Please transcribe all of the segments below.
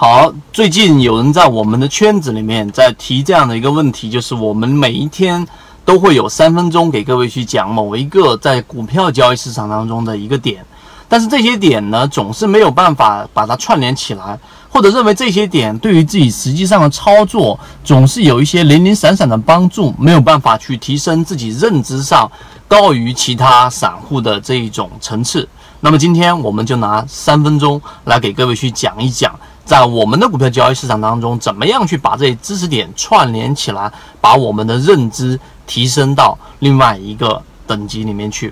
好，最近有人在我们的圈子里面在提这样的一个问题，就是我们每一天都会有三分钟给各位去讲某一个在股票交易市场当中的一个点，但是这些点呢，总是没有办法把它串联起来，或者认为这些点对于自己实际上的操作总是有一些零零散散的帮助，没有办法去提升自己认知上高于其他散户的这一种层次。那么今天我们就拿三分钟来给各位去讲一讲。在我们的股票交易市场当中，怎么样去把这些知识点串联起来，把我们的认知提升到另外一个等级里面去？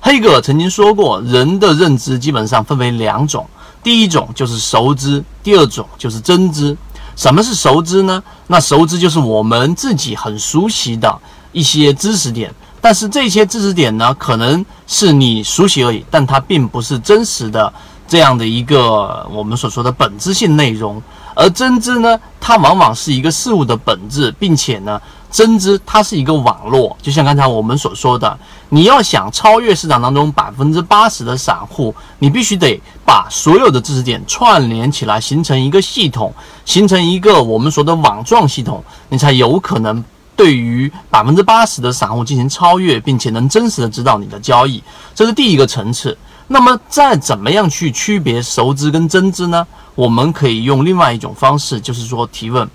黑格尔曾经说过，人的认知基本上分为两种，第一种就是熟知，第二种就是真知。什么是熟知呢？那熟知就是我们自己很熟悉的一些知识点，但是这些知识点呢，可能是你熟悉而已，但它并不是真实的。这样的一个我们所说的本质性内容，而真知呢，它往往是一个事物的本质，并且呢，真知它是一个网络，就像刚才我们所说的，你要想超越市场当中百分之八十的散户，你必须得把所有的知识点串联起来，形成一个系统，形成一个我们说的网状系统，你才有可能对于百分之八十的散户进行超越，并且能真实的指导你的交易，这是第一个层次。那么再怎么样去区别熟知跟真知呢？我们可以用另外一种方式，就是说提问。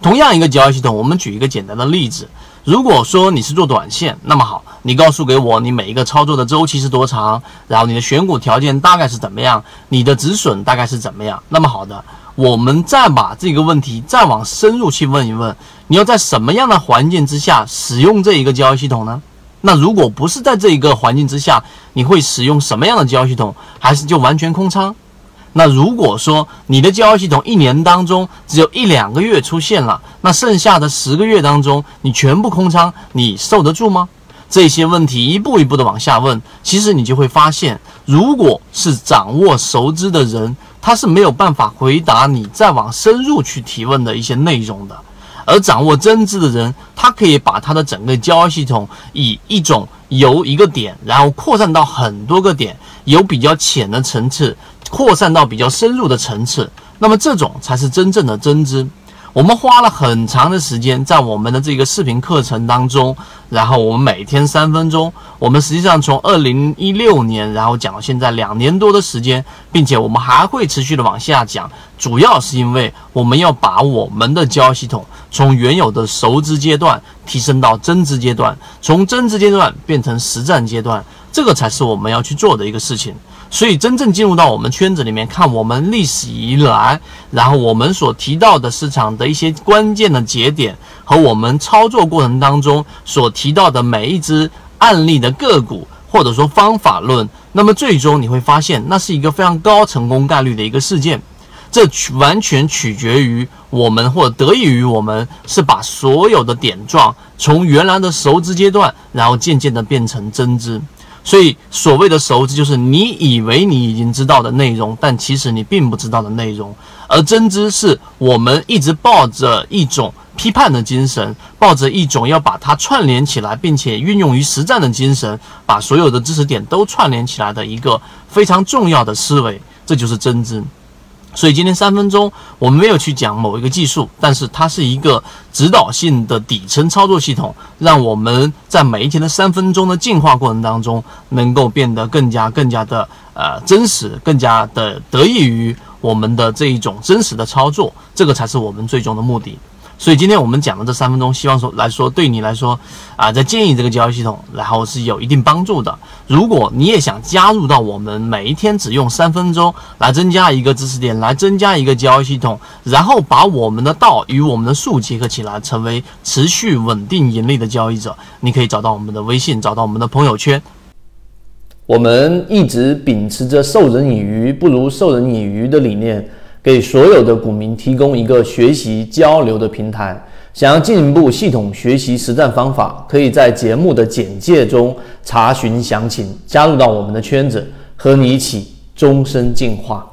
同样一个交易系统，我们举一个简单的例子。如果说你是做短线，那么好，你告诉给我你每一个操作的周期是多长，然后你的选股条件大概是怎么样，你的止损大概是怎么样。那么好的，我们再把这个问题再往深入去问一问，你要在什么样的环境之下使用这一个交易系统呢？那如果不是在这一个环境之下，你会使用什么样的交易系统？还是就完全空仓？那如果说你的交易系统一年当中只有一两个月出现了，那剩下的十个月当中你全部空仓，你受得住吗？这些问题一步一步的往下问，其实你就会发现，如果是掌握熟知的人，他是没有办法回答你再往深入去提问的一些内容的。而掌握真知的人，他可以把他的整个交易系统以一种由一个点，然后扩散到很多个点，由比较浅的层次扩散到比较深入的层次。那么这种才是真正的真知。我们花了很长的时间在我们的这个视频课程当中，然后我们每天三分钟，我们实际上从二零一六年，然后讲到现在两年多的时间，并且我们还会持续的往下讲，主要是因为我们要把我们的交易系统从原有的熟知阶段提升到真知阶段，从真知阶段变成实战阶段，这个才是我们要去做的一个事情。所以，真正进入到我们圈子里面看我们历史以来，然后我们所提到的市场的一些关键的节点和我们操作过程当中所提到的每一只案例的个股，或者说方法论，那么最终你会发现，那是一个非常高成功概率的一个事件。这完全取决于我们，或者得益于我们，是把所有的点状从原来的熟知阶段，然后渐渐的变成真知。所以，所谓的熟知，就是你以为你已经知道的内容，但其实你并不知道的内容；而真知，是我们一直抱着一种批判的精神，抱着一种要把它串联起来，并且运用于实战的精神，把所有的知识点都串联起来的一个非常重要的思维，这就是真知。所以今天三分钟，我们没有去讲某一个技术，但是它是一个指导性的底层操作系统，让我们在每一天的三分钟的进化过程当中，能够变得更加更加的呃真实，更加的得益于我们的这一种真实的操作，这个才是我们最终的目的。所以今天我们讲的这三分钟，希望说来说对你来说啊，在建议这个交易系统，然后是有一定帮助的。如果你也想加入到我们每一天只用三分钟来增加一个知识点，来增加一个交易系统，然后把我们的道与我们的术结合起来，成为持续稳定盈利的交易者，你可以找到我们的微信，找到我们的朋友圈。我们一直秉持着授人以鱼不如授人以渔的理念。给所有的股民提供一个学习交流的平台。想要进一步系统学习实战方法，可以在节目的简介中查询详情，加入到我们的圈子，和你一起终身进化。